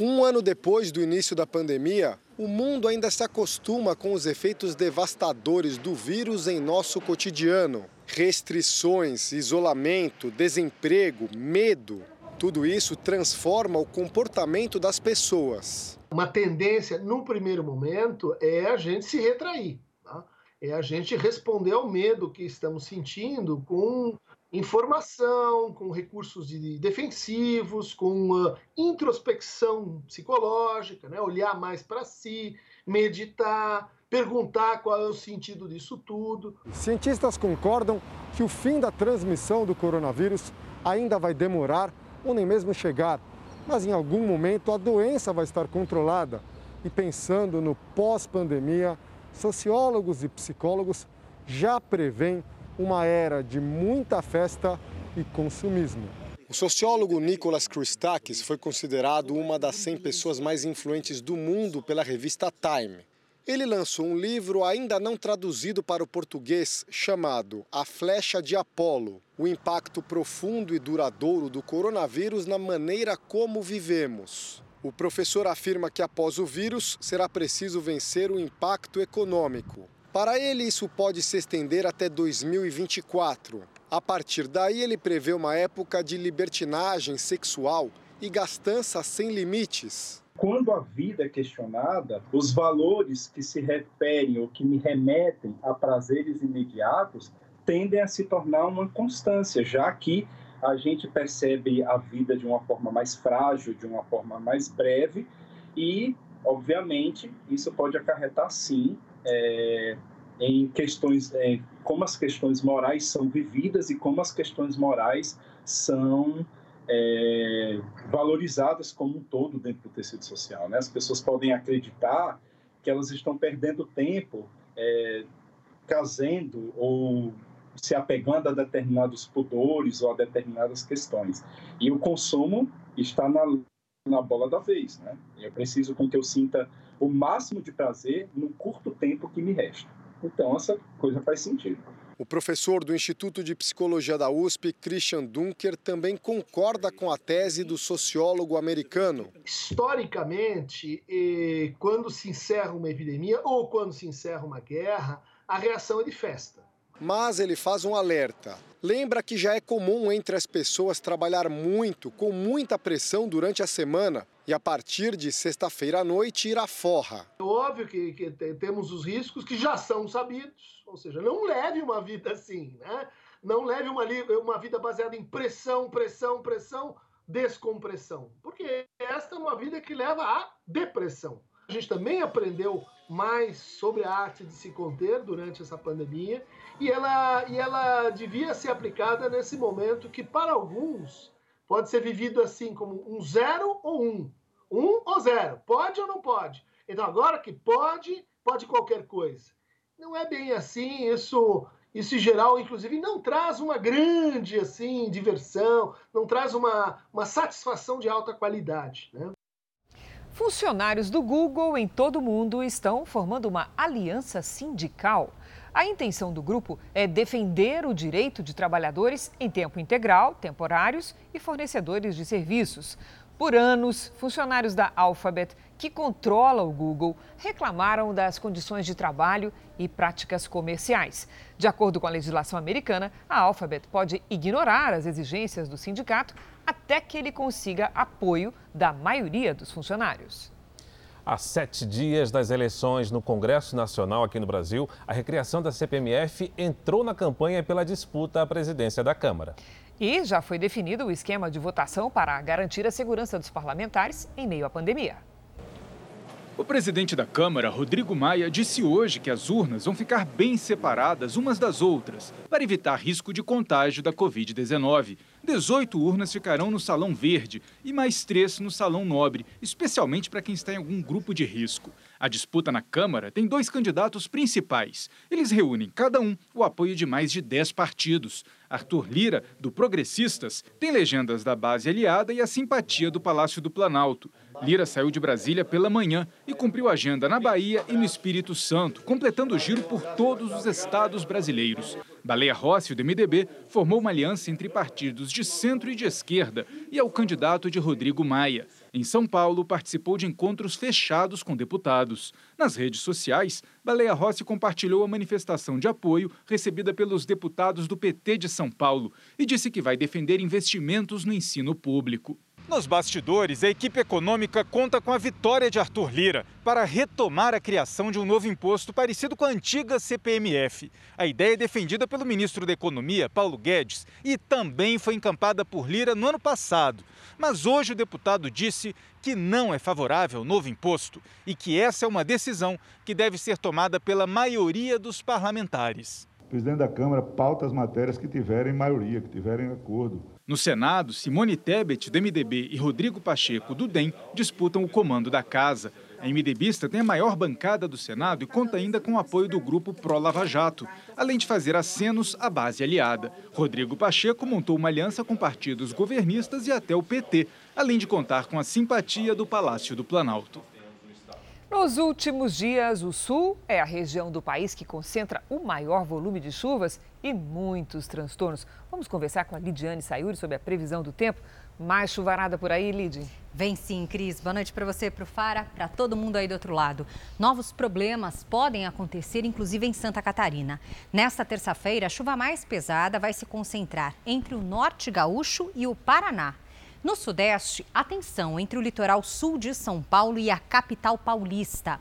Um ano depois do início da pandemia, o mundo ainda se acostuma com os efeitos devastadores do vírus em nosso cotidiano restrições, isolamento, desemprego, medo, tudo isso transforma o comportamento das pessoas. Uma tendência, num primeiro momento, é a gente se retrair. Tá? É a gente responder ao medo que estamos sentindo com informação, com recursos de defensivos, com introspecção psicológica, né? olhar mais para si, meditar, perguntar qual é o sentido disso tudo. Cientistas concordam que o fim da transmissão do coronavírus ainda vai demorar ou nem mesmo chegar, mas em algum momento a doença vai estar controlada. E pensando no pós-pandemia, sociólogos e psicólogos já prevêem uma era de muita festa e consumismo. O sociólogo Nicholas Christakis foi considerado uma das 100 pessoas mais influentes do mundo pela revista Time. Ele lançou um livro ainda não traduzido para o português chamado A Flecha de Apolo: O impacto profundo e duradouro do coronavírus na maneira como vivemos. O professor afirma que após o vírus será preciso vencer o impacto econômico. Para ele, isso pode se estender até 2024. A partir daí, ele prevê uma época de libertinagem sexual e gastança sem limites. Quando a vida é questionada, os valores que se referem ou que me remetem a prazeres imediatos tendem a se tornar uma constância, já que a gente percebe a vida de uma forma mais frágil, de uma forma mais breve, e, obviamente, isso pode acarretar, sim, é, em questões, é, como as questões morais são vividas e como as questões morais são é, valorizadas como um todo dentro do tecido social. Né? As pessoas podem acreditar que elas estão perdendo tempo é, casando ou se apegando a determinados pudores ou a determinadas questões. E o consumo está na, na bola da vez. Né? Eu preciso com que eu sinta o máximo de prazer no curto tempo que me resta. Então, essa coisa faz sentido. O professor do Instituto de Psicologia da USP, Christian Dunker, também concorda com a tese do sociólogo americano. Historicamente, quando se encerra uma epidemia ou quando se encerra uma guerra, a reação é de festa. Mas ele faz um alerta. Lembra que já é comum entre as pessoas trabalhar muito, com muita pressão durante a semana e a partir de sexta-feira à noite ir à forra. É óbvio que, que, temos os riscos que já são sabidos, ou seja, não leve uma vida assim, né? Não leve uma, uma vida baseada em pressão, pressão, pressão, descompressão, porque esta é uma vida que leva à depressão. A gente também aprendeu mais sobre a arte de se conter durante essa pandemia e ela, e ela devia ser aplicada nesse momento que, para alguns, pode ser vivido assim como um zero ou um. Um ou zero. Pode ou não pode? Então, agora que pode, pode qualquer coisa. Não é bem assim, isso, isso em geral, inclusive, não traz uma grande assim diversão, não traz uma, uma satisfação de alta qualidade. Né? Funcionários do Google em todo o mundo estão formando uma aliança sindical. A intenção do grupo é defender o direito de trabalhadores em tempo integral, temporários e fornecedores de serviços. Por anos, funcionários da Alphabet, que controla o Google, reclamaram das condições de trabalho e práticas comerciais. De acordo com a legislação americana, a Alphabet pode ignorar as exigências do sindicato até que ele consiga apoio da maioria dos funcionários. Há sete dias das eleições no Congresso Nacional aqui no Brasil, a recriação da CPMF entrou na campanha pela disputa à presidência da Câmara. E já foi definido o esquema de votação para garantir a segurança dos parlamentares em meio à pandemia. O presidente da Câmara, Rodrigo Maia, disse hoje que as urnas vão ficar bem separadas umas das outras, para evitar risco de contágio da Covid-19. 18 urnas ficarão no Salão Verde e mais três no Salão Nobre, especialmente para quem está em algum grupo de risco. A disputa na Câmara tem dois candidatos principais. Eles reúnem, cada um, o apoio de mais de 10 partidos. Arthur Lira, do Progressistas, tem legendas da base aliada e a simpatia do Palácio do Planalto. Lira saiu de Brasília pela manhã e cumpriu agenda na Bahia e no Espírito Santo, completando o giro por todos os estados brasileiros. Baleia Rossi, do MDB, formou uma aliança entre partidos de centro e de esquerda e é o candidato de Rodrigo Maia. Em São Paulo, participou de encontros fechados com deputados. Nas redes sociais, Baleia Rossi compartilhou a manifestação de apoio recebida pelos deputados do PT de São Paulo e disse que vai defender investimentos no ensino público. Nos bastidores, a equipe econômica conta com a vitória de Arthur Lira para retomar a criação de um novo imposto parecido com a antiga CPMF. A ideia é defendida pelo ministro da Economia, Paulo Guedes, e também foi encampada por Lira no ano passado. Mas hoje o deputado disse que não é favorável ao novo imposto e que essa é uma decisão que deve ser tomada pela maioria dos parlamentares. O presidente da Câmara pauta as matérias que tiverem maioria, que tiverem acordo. No Senado, Simone Tebet, do MDB, e Rodrigo Pacheco, do DEM, disputam o comando da casa. A MDBista tem a maior bancada do Senado e conta ainda com o apoio do grupo Pro Lava Jato, além de fazer acenos à base aliada. Rodrigo Pacheco montou uma aliança com partidos governistas e até o PT, além de contar com a simpatia do Palácio do Planalto. Nos últimos dias, o sul é a região do país que concentra o maior volume de chuvas e muitos transtornos. Vamos conversar com a Lidiane Sayuri sobre a previsão do tempo. Mais chuvarada por aí, Lid? Vem sim, Cris. Boa noite para você, para o Fara, para todo mundo aí do outro lado. Novos problemas podem acontecer, inclusive em Santa Catarina. Nesta terça-feira, a chuva mais pesada vai se concentrar entre o norte gaúcho e o Paraná. No Sudeste, atenção entre o litoral sul de São Paulo e a capital paulista.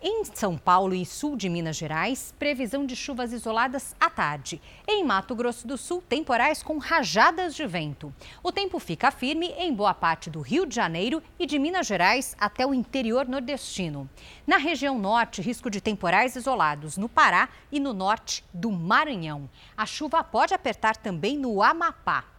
Em São Paulo e sul de Minas Gerais, previsão de chuvas isoladas à tarde. Em Mato Grosso do Sul, temporais com rajadas de vento. O tempo fica firme em boa parte do Rio de Janeiro e de Minas Gerais até o interior nordestino. Na região norte, risco de temporais isolados no Pará e no norte do Maranhão. A chuva pode apertar também no Amapá.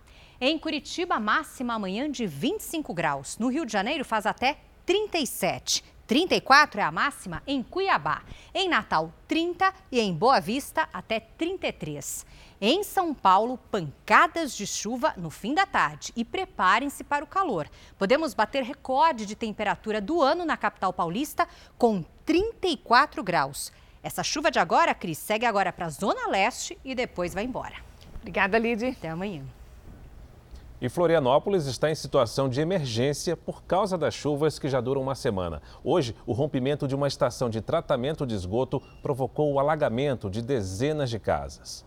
Em Curitiba, máxima amanhã de 25 graus. No Rio de Janeiro, faz até 37. 34 é a máxima em Cuiabá. Em Natal, 30 e em Boa Vista, até 33. Em São Paulo, pancadas de chuva no fim da tarde e preparem-se para o calor. Podemos bater recorde de temperatura do ano na capital paulista com 34 graus. Essa chuva de agora, Cris, segue agora para a Zona Leste e depois vai embora. Obrigada, Lid. Até amanhã. E Florianópolis está em situação de emergência por causa das chuvas que já duram uma semana. Hoje, o rompimento de uma estação de tratamento de esgoto provocou o alagamento de dezenas de casas.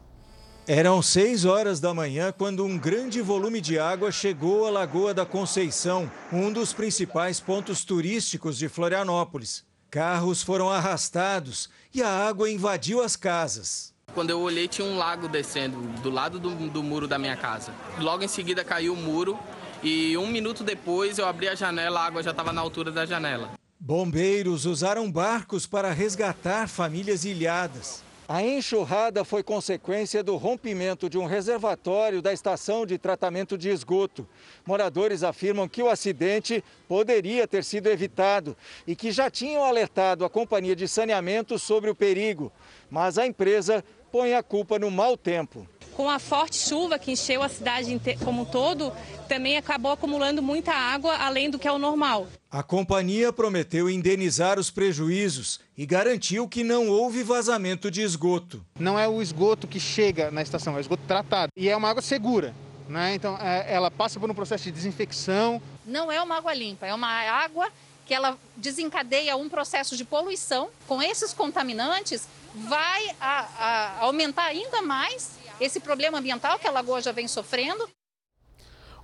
Eram seis horas da manhã quando um grande volume de água chegou à Lagoa da Conceição, um dos principais pontos turísticos de Florianópolis. Carros foram arrastados e a água invadiu as casas. Quando eu olhei, tinha um lago descendo do lado do, do muro da minha casa. Logo em seguida caiu o muro e um minuto depois eu abri a janela, a água já estava na altura da janela. Bombeiros usaram barcos para resgatar famílias ilhadas. A enxurrada foi consequência do rompimento de um reservatório da estação de tratamento de esgoto. Moradores afirmam que o acidente poderia ter sido evitado e que já tinham alertado a companhia de saneamento sobre o perigo, mas a empresa põe a culpa no mau tempo. Com a forte chuva que encheu a cidade como um todo, também acabou acumulando muita água além do que é o normal. A companhia prometeu indenizar os prejuízos e garantiu que não houve vazamento de esgoto. Não é o esgoto que chega na estação, é o esgoto tratado. E é uma água segura. Né? Então, é, ela passa por um processo de desinfecção. Não é uma água limpa, é uma água que ela desencadeia um processo de poluição. Com esses contaminantes, vai a, a aumentar ainda mais esse problema ambiental que a lagoa já vem sofrendo.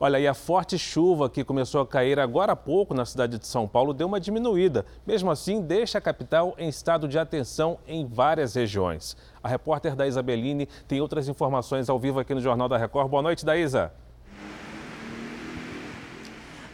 Olha, e a forte chuva que começou a cair agora há pouco na cidade de São Paulo deu uma diminuída. Mesmo assim, deixa a capital em estado de atenção em várias regiões. A repórter da Isabelline tem outras informações ao vivo aqui no Jornal da Record. Boa noite, Daísa.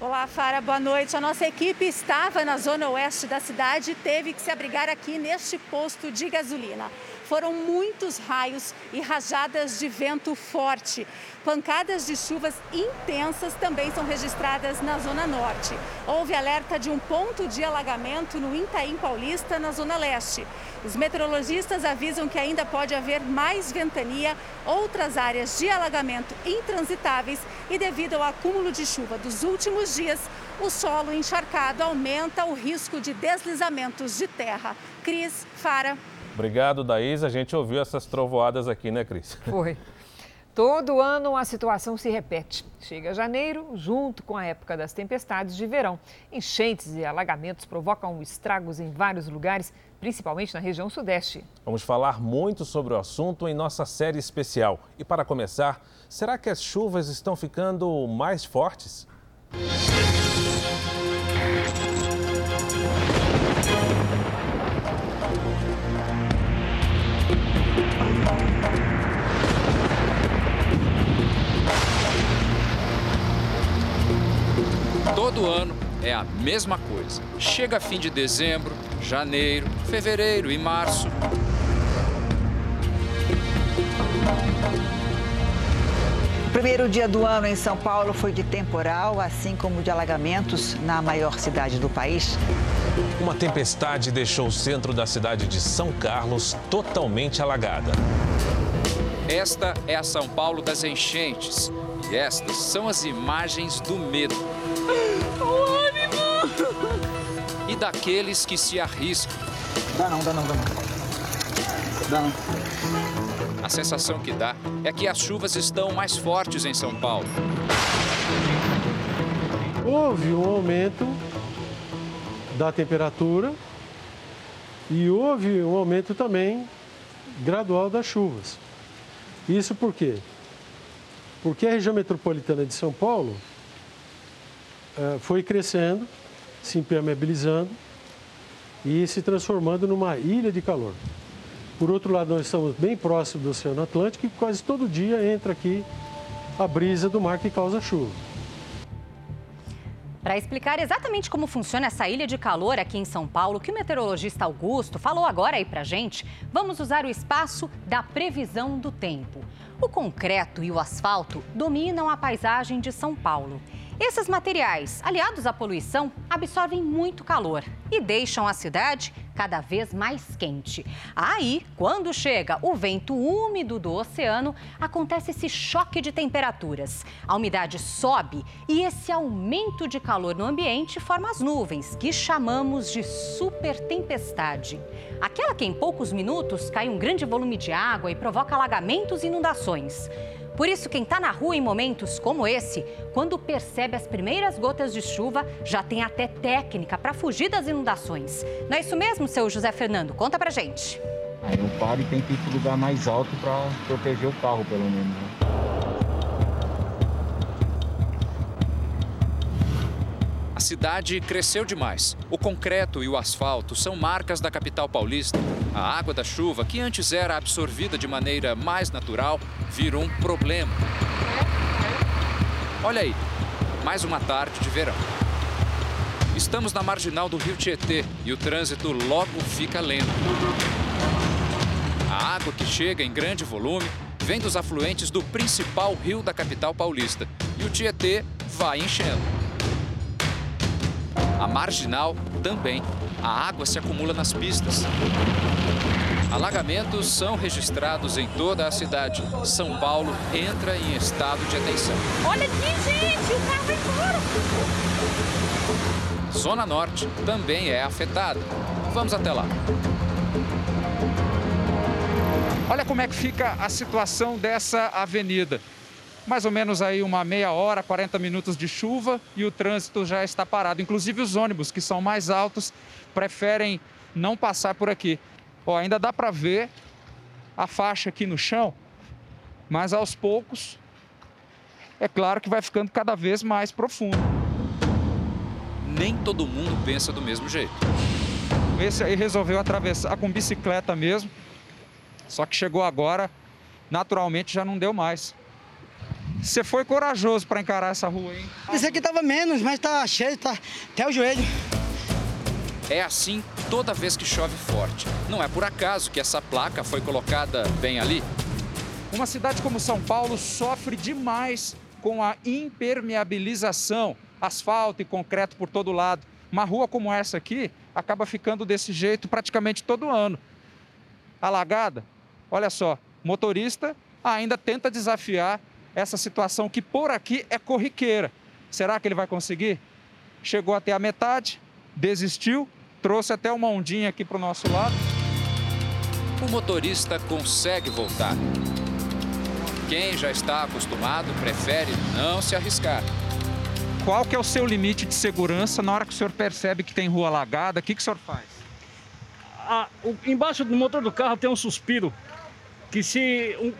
Olá, Fara, boa noite. A nossa equipe estava na zona oeste da cidade e teve que se abrigar aqui neste posto de gasolina. Foram muitos raios e rajadas de vento forte. Pancadas de chuvas intensas também são registradas na Zona Norte. Houve alerta de um ponto de alagamento no Itaim Paulista, na Zona Leste. Os meteorologistas avisam que ainda pode haver mais ventania, outras áreas de alagamento intransitáveis e, devido ao acúmulo de chuva dos últimos dias, o solo encharcado aumenta o risco de deslizamentos de terra. Cris, Fara. Obrigado, Daís. A gente ouviu essas trovoadas aqui, né, Cris? Foi. Todo ano a situação se repete. Chega janeiro, junto com a época das tempestades de verão. Enchentes e alagamentos provocam estragos em vários lugares, principalmente na região sudeste. Vamos falar muito sobre o assunto em nossa série especial. E para começar, será que as chuvas estão ficando mais fortes? Todo ano é a mesma coisa. Chega fim de dezembro, janeiro, fevereiro e março. primeiro dia do ano em São Paulo foi de temporal, assim como de alagamentos na maior cidade do país. Uma tempestade deixou o centro da cidade de São Carlos totalmente alagada. Esta é a São Paulo das enchentes. E estas são as imagens do medo. Daqueles que se arriscam. Dá não, dá não, dá não. Dá não. A sensação que dá é que as chuvas estão mais fortes em São Paulo. Houve um aumento da temperatura e houve um aumento também gradual das chuvas. Isso por quê? Porque a região metropolitana de São Paulo uh, foi crescendo, se impermeabilizando e se transformando numa ilha de calor. Por outro lado, nós estamos bem próximos do Oceano Atlântico e quase todo dia entra aqui a brisa do mar que causa chuva. Para explicar exatamente como funciona essa ilha de calor aqui em São Paulo, que o meteorologista Augusto falou agora aí para gente, vamos usar o espaço da previsão do tempo. O concreto e o asfalto dominam a paisagem de São Paulo. Esses materiais, aliados à poluição, absorvem muito calor e deixam a cidade cada vez mais quente. Aí, quando chega o vento úmido do oceano, acontece esse choque de temperaturas. A umidade sobe e esse aumento de calor no ambiente forma as nuvens, que chamamos de super tempestade. Aquela que em poucos minutos cai um grande volume de água e provoca alagamentos e inundações. Por isso, quem está na rua em momentos como esse, quando percebe as primeiras gotas de chuva, já tem até técnica para fugir das inundações. Não é isso mesmo, seu José Fernando? Conta pra gente. Aí eu paro e que ir para lugar mais alto para proteger o carro, pelo menos. A cidade cresceu demais. O concreto e o asfalto são marcas da capital paulista. A água da chuva, que antes era absorvida de maneira mais natural, virou um problema. Olha aí, mais uma tarde de verão. Estamos na marginal do Rio Tietê e o trânsito logo fica lento. A água que chega em grande volume vem dos afluentes do principal rio da capital paulista e o Tietê vai enchendo. A marginal também. A água se acumula nas pistas. Alagamentos são registrados em toda a cidade. São Paulo entra em estado de atenção. Olha aqui, gente, o carro vai embora. Zona Norte também é afetada. Vamos até lá. Olha como é que fica a situação dessa avenida mais ou menos aí uma meia hora, 40 minutos de chuva e o trânsito já está parado. Inclusive os ônibus que são mais altos preferem não passar por aqui. Ó, ainda dá para ver a faixa aqui no chão, mas aos poucos é claro que vai ficando cada vez mais profundo. Nem todo mundo pensa do mesmo jeito. Esse aí resolveu atravessar com bicicleta mesmo, só que chegou agora, naturalmente já não deu mais. Você foi corajoso para encarar essa rua, hein? Esse aqui tava menos, mas tá cheio, tá até o joelho. É assim toda vez que chove forte. Não é por acaso que essa placa foi colocada bem ali. Uma cidade como São Paulo sofre demais com a impermeabilização, asfalto e concreto por todo lado. Uma rua como essa aqui acaba ficando desse jeito praticamente todo ano. Alagada, olha só, motorista ainda tenta desafiar essa situação que por aqui é corriqueira. Será que ele vai conseguir? Chegou até a metade, desistiu, trouxe até uma ondinha aqui para o nosso lado. O motorista consegue voltar. Quem já está acostumado prefere não se arriscar. Qual que é o seu limite de segurança na hora que o senhor percebe que tem rua alagada? O que, que o senhor faz? Ah, o, embaixo do motor do carro tem um suspiro que se um,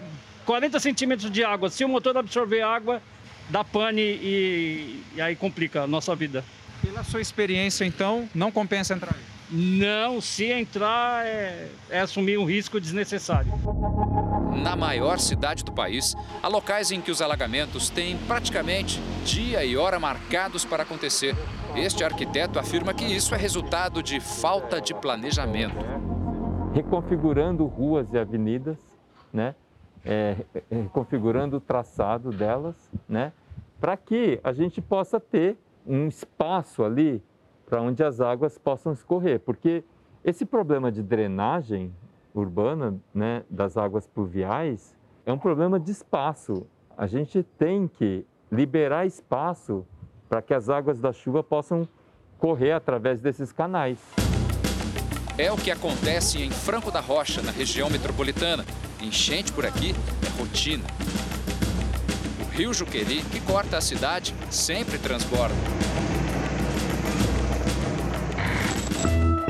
40 centímetros de água. Se o motor absorver água, dá pane e, e aí complica a nossa vida. Pela sua experiência, então, não compensa entrar aí? Não, se entrar é, é assumir um risco desnecessário. Na maior cidade do país, há locais em que os alagamentos têm praticamente dia e hora marcados para acontecer. Este arquiteto afirma que isso é resultado de falta de planejamento. Reconfigurando ruas e avenidas, né? É, é, configurando o traçado delas, né? Para que a gente possa ter um espaço ali para onde as águas possam escorrer, porque esse problema de drenagem urbana, né, das águas pluviais, é um problema de espaço. A gente tem que liberar espaço para que as águas da chuva possam correr através desses canais. É o que acontece em Franco da Rocha, na região metropolitana. Enchente por aqui é rotina. O rio Juqueri, que corta a cidade, sempre transborda.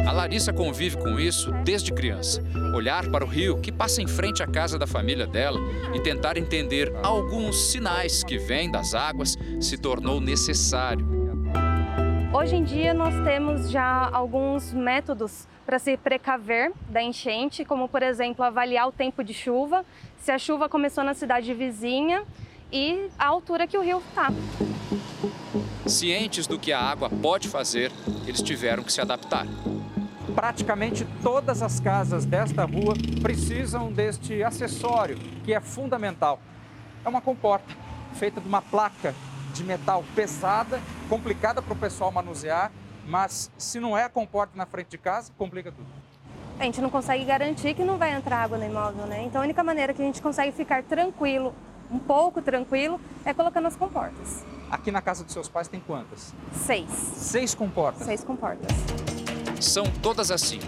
A Larissa convive com isso desde criança. Olhar para o rio que passa em frente à casa da família dela e tentar entender alguns sinais que vêm das águas se tornou necessário. Hoje em dia nós temos já alguns métodos para se precaver da enchente, como por exemplo avaliar o tempo de chuva, se a chuva começou na cidade vizinha e a altura que o rio está. Cientes do que a água pode fazer, eles tiveram que se adaptar. Praticamente todas as casas desta rua precisam deste acessório, que é fundamental. É uma comporta feita de uma placa de metal pesada, complicada para o pessoal manusear mas se não é a comporta na frente de casa, complica tudo. A gente não consegue garantir que não vai entrar água no imóvel, né? Então a única maneira que a gente consegue ficar tranquilo, um pouco tranquilo, é colocando as comportas. Aqui na casa dos seus pais tem quantas? Seis. Seis comportas? Seis comportas. São todas assim,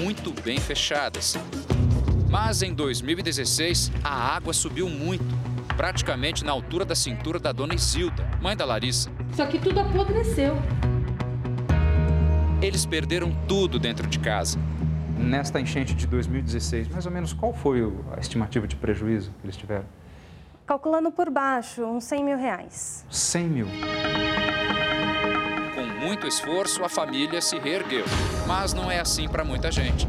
muito bem fechadas. Mas em 2016, a água subiu muito, praticamente na altura da cintura da dona Isilda, mãe da Larissa. Só que tudo apodreceu. Eles perderam tudo dentro de casa. Nesta enchente de 2016, mais ou menos qual foi a estimativa de prejuízo que eles tiveram? Calculando por baixo, uns 100 mil reais. 100 mil? Com muito esforço, a família se reergueu. Mas não é assim para muita gente.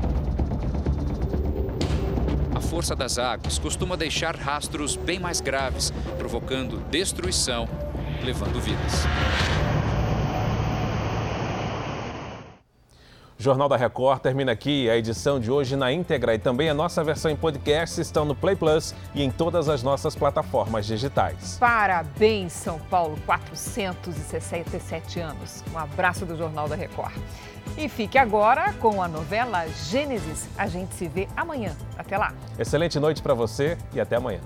A força das águas costuma deixar rastros bem mais graves, provocando destruição, levando vidas. O Jornal da Record termina aqui. A edição de hoje na íntegra e também a nossa versão em podcast estão no Play Plus e em todas as nossas plataformas digitais. Parabéns, São Paulo, 467 anos. Um abraço do Jornal da Record. E fique agora com a novela Gênesis. A gente se vê amanhã. Até lá. Excelente noite para você e até amanhã.